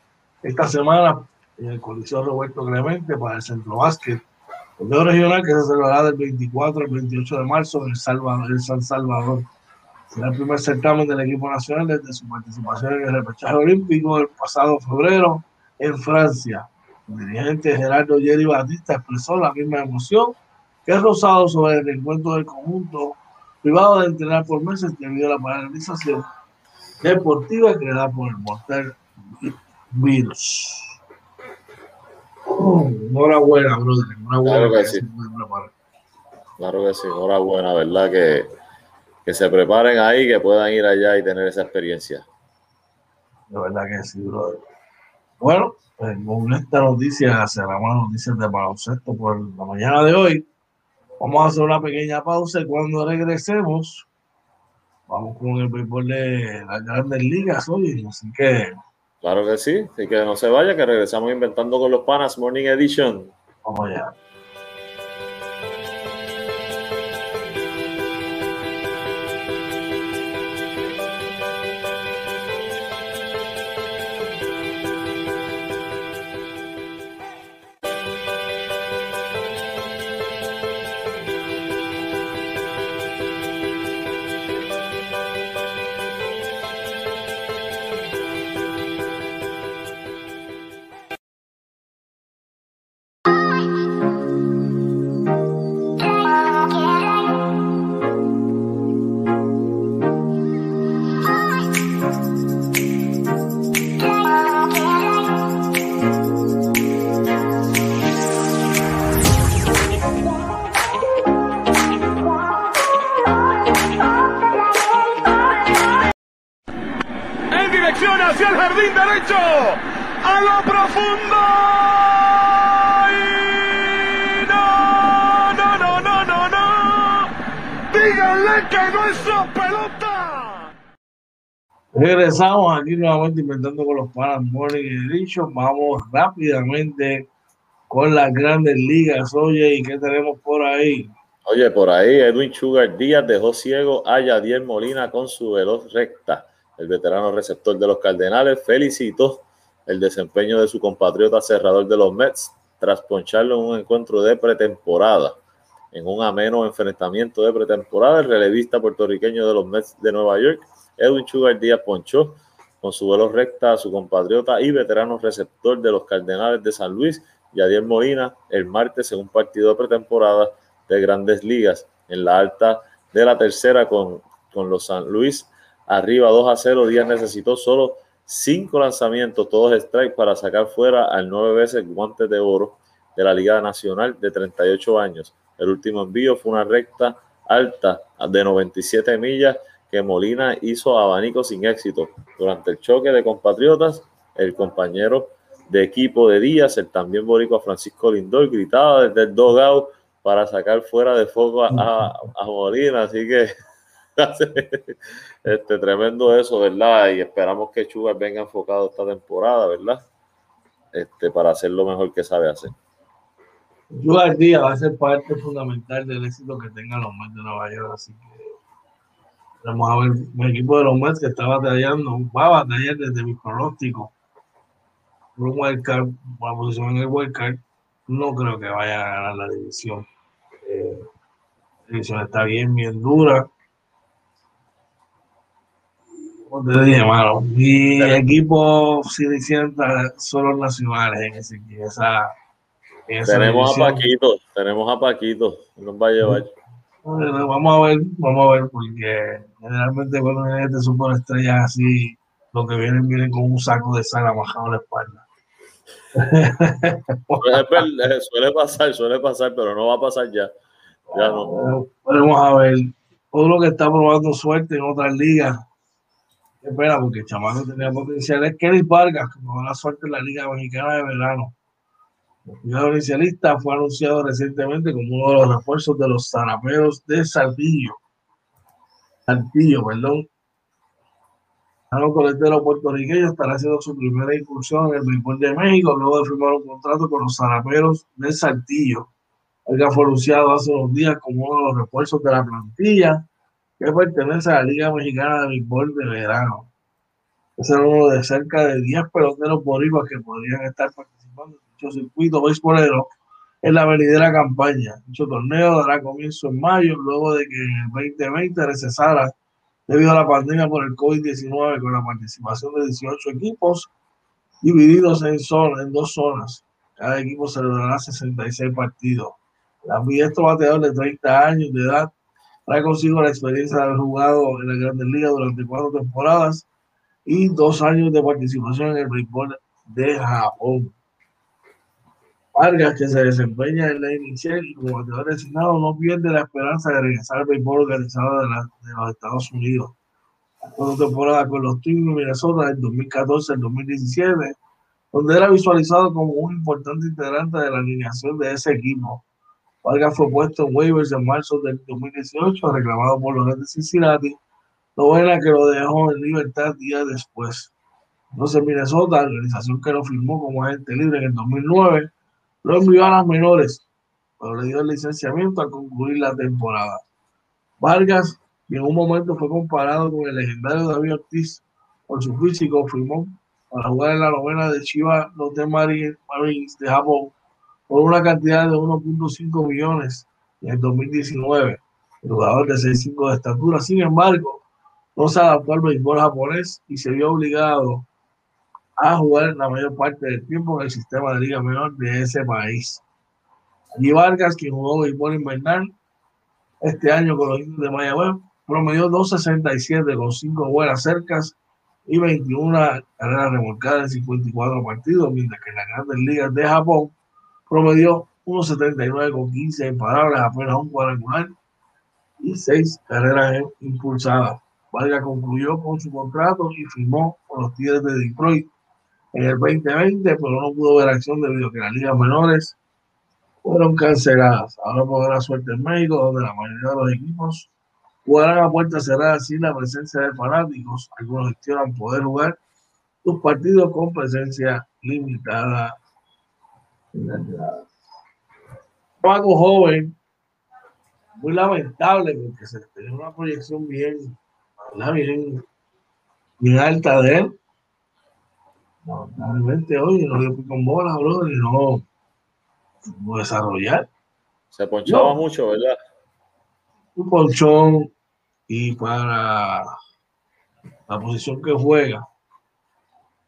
esta semana en el Coliseo Roberto Clemente para el Centro Básquet, torneo regional que se celebrará del 24 al 28 de marzo en Salvador, en San Salvador. Será el primer certamen del equipo nacional desde su participación en el repechaje olímpico del pasado febrero en Francia. El dirigente Gerardo Jerry Batista expresó la misma emoción que es Rosado sobre el encuentro del conjunto privado de entrenar por meses debido a la paralización deportiva creada por el mortal virus. Oh, enhorabuena, brother. Enhorabuena. Claro que sí. Claro que sí. Enhorabuena, ¿verdad? Que, que se preparen ahí, que puedan ir allá y tener esa experiencia. De verdad que sí, brother. Bueno, pues, con esta noticia cerramos las noticias de baloncesto por la mañana de hoy. Vamos a hacer una pequeña pausa y cuando regresemos, vamos con el béisbol de las grandes ligas hoy. Así que. Claro que sí, así que no se vaya, que regresamos inventando con los panas Morning Edition. Vamos allá. Regresamos aquí nuevamente inventando con los Panas Morning Edition. Vamos rápidamente con las grandes ligas. Oye, ¿y qué tenemos por ahí? Oye, por ahí Edwin Sugar Díaz dejó ciego a Yadier Molina con su veloz recta. El veterano receptor de los Cardenales felicitó el desempeño de su compatriota cerrador de los Mets tras poncharlo en un encuentro de pretemporada. En un ameno enfrentamiento de pretemporada, el relevista puertorriqueño de los Mets de Nueva York Edwin Sugar Díaz ponchó con su vuelo recta a su compatriota y veterano receptor de los Cardenales de San Luis, Yadier Molina, el martes en un partido de pretemporada de grandes ligas en la alta de la tercera con, con los San Luis arriba 2 a 0. Díaz necesitó solo cinco lanzamientos, todos strike, para sacar fuera al nueve veces guante de oro de la Liga Nacional de 38 años. El último envío fue una recta alta de 97 millas que Molina hizo abanico sin éxito. Durante el choque de compatriotas, el compañero de equipo de Díaz, el también boricua Francisco Lindor, gritaba desde el dogout para sacar fuera de foco a, Molina. Así que este, tremendo eso, ¿verdad? Y esperamos que Chugas venga enfocado esta temporada, ¿verdad? Este, para hacer lo mejor que sabe hacer. Chugas Díaz va a ser parte fundamental del éxito que tengan los Mets de Nueva York, así que Vamos a ver un equipo de los Mets que está batallando, va a batallar desde mi pronóstico por un wildcard, por la posición en el wildcard. No creo que vaya a ganar la división. Eh, la división está bien, bien dura. Como te dije, mano, mi equipo Cenicienta son los nacionales en, ese, esa, tenemos a Paquito, tenemos a Paquito, nos va a llevar. Vamos a ver, vamos a ver, porque generalmente cuando viene este superestrella así, lo que vienen, vienen con un saco de sal amajado a la espalda. suele pasar, suele pasar, pero no va a pasar ya. Ya no. Vamos a ver. Todo lo que está probando suerte en otras ligas. Espera, porque el chamaco tenía potencial. Es Kelly Vargas, que la suerte en la Liga Mexicana de Verano. El inicialista fue anunciado recientemente como uno de los refuerzos de los zaraperos de Saltillo. Saltillo, perdón. El coletero puertorriqueño estará haciendo su primera incursión en el béisbol de México luego de firmar un contrato con los zaraperos de Saltillo. El que fue anunciado hace unos días como uno de los refuerzos de la plantilla que pertenece a la Liga Mexicana de Béisbol de Verano. Es uno de cerca de 10 peloteros boricuas que podrían estar participando en dicho circuito beisbolero en la venidera campaña. Dicho torneo dará comienzo en mayo, luego de que en el 2020 recesara debido a la pandemia por el COVID-19 con la participación de 18 equipos divididos en, zonas, en dos zonas. Cada equipo celebrará 66 partidos. La estos bateadores de 30 años de edad trae consigo la experiencia de haber jugado en la Grandes Ligas durante cuatro temporadas y dos años de participación en el béisbol de Japón. Vargas, que se desempeña en la inicial y como bateador designado, no pierde la esperanza de regresar al béisbol organizado de, los Estados Unidos. Cuatro temporada con los Twins de Minnesota en 2014 al 2017, donde era visualizado como un importante integrante de la alineación de ese equipo. Vargas fue puesto en waivers en marzo del 2018, reclamado por los Reds de Cincinnati, novela que lo dejó en libertad días después. Entonces Minnesota, organización que lo firmó como agente libre en el 2009, lo envió a las menores, pero le dio el licenciamiento al concluir la temporada. Vargas, en un momento fue comparado con el legendario David Ortiz por su físico, firmó para jugar en la novena de Chiva Lotte Marines de Japón por una cantidad de 1.5 millones en el 2019. El jugador de 6'5 de estatura, sin embargo, no se adaptó al béisbol japonés y se vio obligado a jugar la mayor parte del tiempo en el sistema de liga menor de ese país. Y Vargas, quien jugó béisbol invernal este año con los indios de Mayagüez, promedió 2.67 con 5 buenas cercas y 21 carreras remolcadas en 54 partidos, mientras que en las grandes ligas de Japón promedió 1.79 con 15 imparables, apenas un cuadrangular y 6 carreras impulsadas. Vargas concluyó con su contrato y firmó con los Tigres de Detroit en el 2020, pero no pudo ver acción debido a que las ligas menores fueron canceladas. Ahora podrá suerte en México, donde la mayoría de los equipos jugarán a puerta cerrada sin la presencia de fanáticos. Algunos gestionan poder jugar sus partidos con presencia limitada. Paco joven, muy lamentable porque se tenía una proyección bien, bien, bien alta de él realmente hoy no dio con bola, bro, y no, no desarrollar. Se ponchaba mucho, ¿verdad? Un ponchón y para la posición que juega,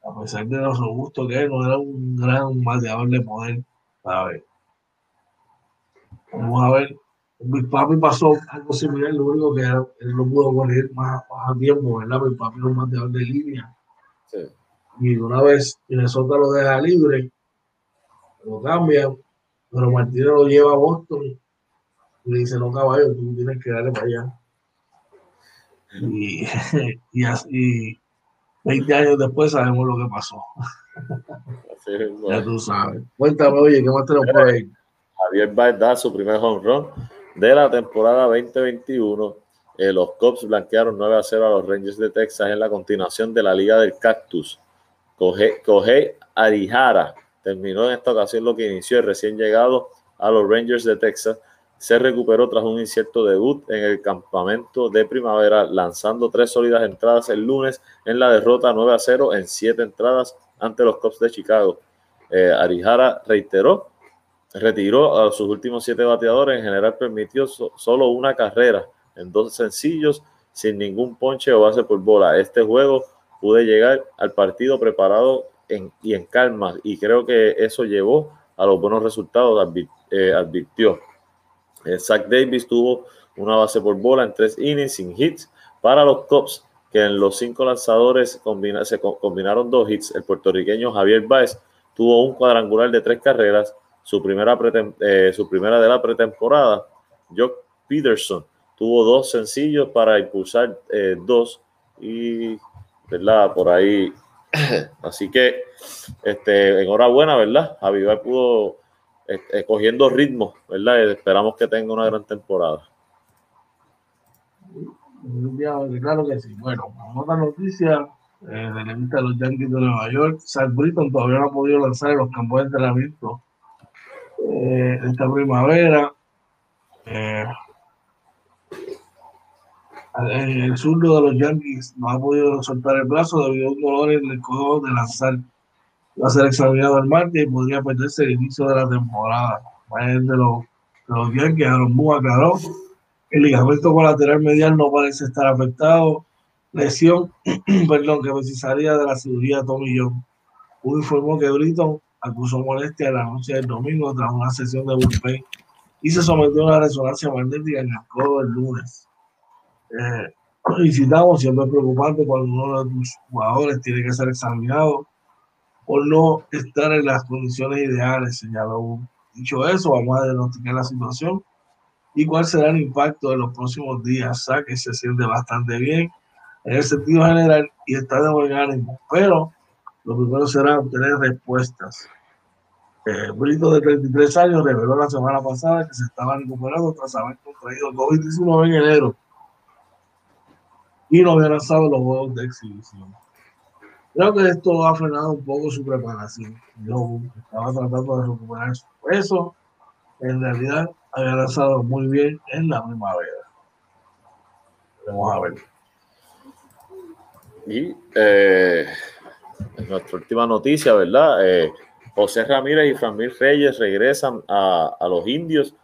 a pesar de lo robusto que es, no era un gran bateador de poder, ver Vamos a ver. Mi papi pasó algo similar, lo único que él no pudo poner más, más a tiempo, ¿verdad? Mi papi era un bateador de línea. Sí y una vez Minnesota lo deja libre, lo cambia, pero Martínez lo lleva a Boston y le dice, no caballo, tú tienes que darle para allá. Y, y así, 20 años después sabemos lo que pasó. Ya tú sabes. Cuéntame, oye, ¿qué más tenemos por ahí? Javier Baez da su primer home run de la temporada 2021. Eh, los Cubs blanquearon 9 a 0 a los Rangers de Texas en la continuación de la Liga del Cactus. Kohei Arihara terminó en esta ocasión lo que inició el recién llegado a los Rangers de Texas. Se recuperó tras un incierto debut en el campamento de primavera, lanzando tres sólidas entradas el lunes en la derrota 9 a 0 en siete entradas ante los Cubs de Chicago. Eh, Arihara reiteró, retiró a sus últimos siete bateadores. En general, permitió solo una carrera en dos sencillos, sin ningún ponche o base por bola. Este juego pude llegar al partido preparado y en calma y creo que eso llevó a los buenos resultados, eh, advirtió. Eh, Zach Davis tuvo una base por bola en tres innings sin hits para los Cubs, que en los cinco lanzadores se combinaron dos hits. El puertorriqueño Javier Baez tuvo un cuadrangular de tres carreras, su primera, eh, su primera de la pretemporada. Jock Peterson tuvo dos sencillos para impulsar dos y ¿verdad? Por ahí. Así que, este, enhorabuena, ¿verdad? Avivar pudo este, cogiendo ritmo, ¿verdad? Y esperamos que tenga una gran temporada. Claro que sí. Bueno, otra noticia eh, de la lista de los Yankees de Nueva York. Zach Britton todavía no ha podido lanzar en los campos de entrenamiento eh, esta primavera. Eh, el zurdo de los Yankees no ha podido soltar el brazo debido a un dolor en el codo de lanzar. Va a ser examinado el martes y podría perderse el inicio de la temporada. El de los, de los Yankees, Aaron Boone aclaró. El ligamento colateral medial no parece estar afectado. Lesión, perdón, que precisaría de la cirugía Tommy John. Boone informó que Britton acusó molestia la noche del domingo tras una sesión de bullpen y se sometió a una resonancia magnética en el codo el lunes. Eh, y citamos, siempre es preocupante cuando uno de tus jugadores tiene que ser examinado por no estar en las condiciones ideales, señaló. Dicho eso, vamos a diagnosticar la situación y cuál será el impacto de los próximos días. Sabe que se siente bastante bien en el sentido general y está de buen ánimo, pero lo primero será obtener respuestas. Eh, Brito de 33 años reveló la semana pasada que se estaba recuperando tras haber contraído COVID-19 en enero y no había lanzado los juegos de exhibición. Creo que esto ha frenado un poco su preparación. Yo estaba tratando de recuperar su peso. En realidad, había lanzado muy bien en la primavera. Vamos a ver. Y eh, nuestra última noticia, ¿verdad? Eh, José Ramírez y Framil Reyes regresan a, a los indios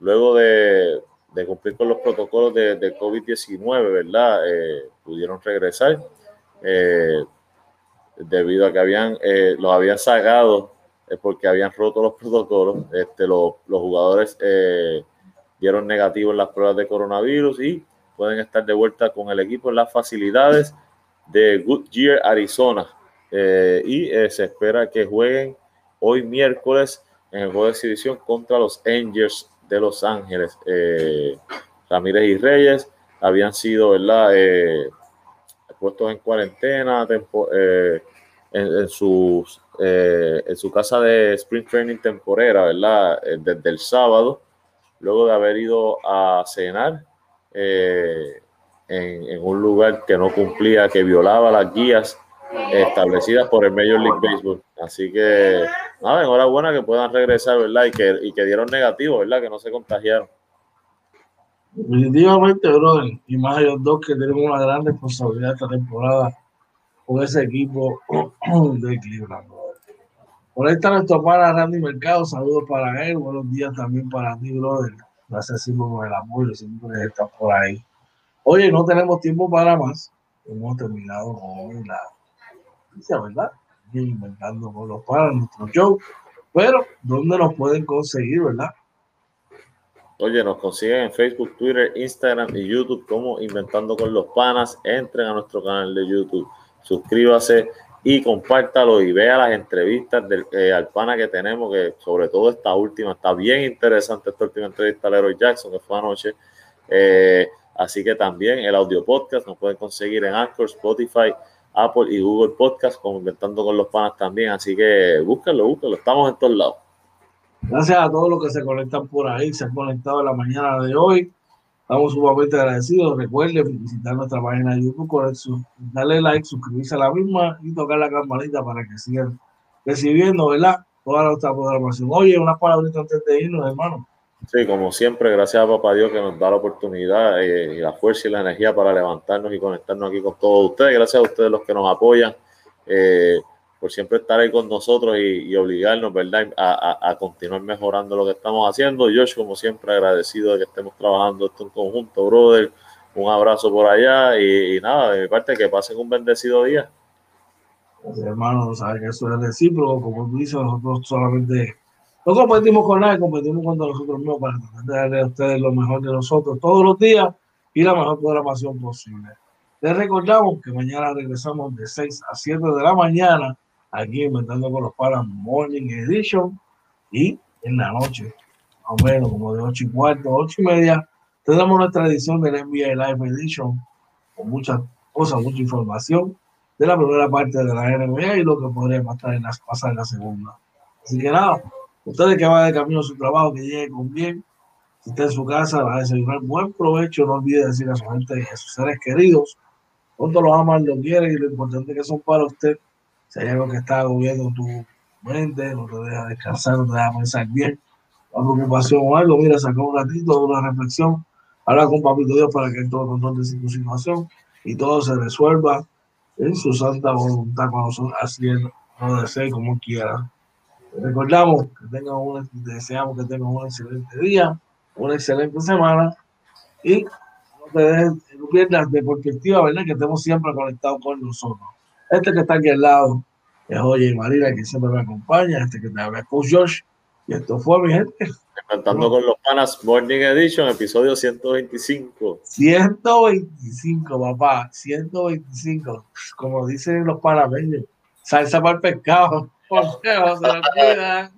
luego de cumplir con los protocolos de, de COVID-19, ¿verdad? Eh, pudieron regresar eh, debido a que habían, eh, los habían sacado porque habían roto los protocolos. Este, los, los jugadores dieron negativo en las pruebas de coronavirus y pueden estar de vuelta con el equipo en las facilidades de Goodyear, Arizona. y se espera que jueguen hoy miércoles en el juego de exhibición contra los Angels de Los Ángeles. Eh, Ramírez y Reyes habían sido, ¿verdad? Eh, puestos en cuarentena eh, en, sus, en su casa de Spring Training temporera, ¿verdad? Desde el sábado, luego de haber ido a cenar en, en, un lugar que no cumplía, que violaba las guías establecidas por el Major League Baseball. Así que, nada, enhorabuena que puedan regresar, ¿verdad? Y que, y que dieron negativo, ¿verdad? Que no se contagiaron. Definitivamente, brother. Y más ellos dos que tenemos una gran responsabilidad esta temporada con ese equipo de Cleveland, Por ahí está nuestro para Randy Mercado. Saludos para él. Buenos días también para ti, brother. Gracias siempre por el apoyo. Siempre estás por ahí. Oye, no tenemos tiempo para más. Hemos terminado con la ¿verdad? inventando con los para nuestro show. Pero, ¿dónde nos pueden conseguir, verdad? Oye, nos consiguen en Facebook, Twitter, Instagram y YouTube como Inventando con los Panas. Entren a nuestro canal de YouTube, suscríbase y compártalo y vea las entrevistas del eh, al pana que tenemos, que sobre todo esta última, está bien interesante esta última entrevista a Leroy Jackson, que fue anoche. Eh, así que también el audio podcast nos pueden conseguir en Anchor, Spotify, Apple y Google Podcast, como Inventando con los Panas también. Así que búsquenlo, búsquenlo. Estamos en todos lados. Gracias a todos los que se conectan por ahí, se han conectado en la mañana de hoy. Estamos sumamente agradecidos. Recuerden visitar nuestra página de YouTube, darle like, suscribirse a la misma y tocar la campanita para que sigan recibiendo, ¿verdad? Toda nuestra programación. Oye, una palabrita antes de irnos, hermano. Sí, como siempre, gracias a Papá Dios que nos da la oportunidad eh, y la fuerza y la energía para levantarnos y conectarnos aquí con todos ustedes. Gracias a ustedes los que nos apoyan eh, por siempre estar ahí con nosotros y, obligarnos, ¿verdad?, a, continuar mejorando lo que estamos haciendo. Josh, como siempre, agradecido de que estemos trabajando esto en conjunto, brother. Un abrazo por allá y, nada, de mi parte, que pasen un bendecido día. hermano, sabes que eso es recíproco, como tú dices, nosotros solamente no competimos con nadie, competimos con nosotros mismos para darle a ustedes lo mejor de nosotros todos los días y la mejor programación posible. Les recordamos que mañana regresamos de 6 a 7 de la mañana aquí inventando con los paras Morning Edition y en la noche, más o menos como de 8 y cuarto, 8 y media, tenemos nuestra edición del NBA Live Edition con muchas cosas, mucha información de la primera parte de la NBA y lo que podría pasar en, pasar la segunda. Así que nada, Ustedes que van de camino a su trabajo, que llegue con bien. Si está en su casa, va a desayunar buen provecho. No olvide decir a su gente y a sus seres queridos cuánto los aman, lo quieren y lo importante que son para usted. Hay algo que está agobiando tu mente, no te deja descansar, no te deja pensar bien, la preocupación o algo, mira, saca un ratito, una reflexión Habla con Papito Dios para que él todo control tu situación y todo se resuelva en su santa voluntad cuando nosotros así no desee como quiera. Recordamos que tengan un, deseamos que tengan un excelente día, una excelente semana y no te dejes, no pierdas de perspectiva, ¿verdad? Que estemos siempre conectados con nosotros. Este que está aquí al lado es Oye Marina, que siempre me acompaña, este que te habla es Coach Josh, y esto fue mi gente. Cantando con los panas Morning Edition, episodio 125. 125, papá, 125. Como dicen los panameños, salsa para el pescado. Por se lo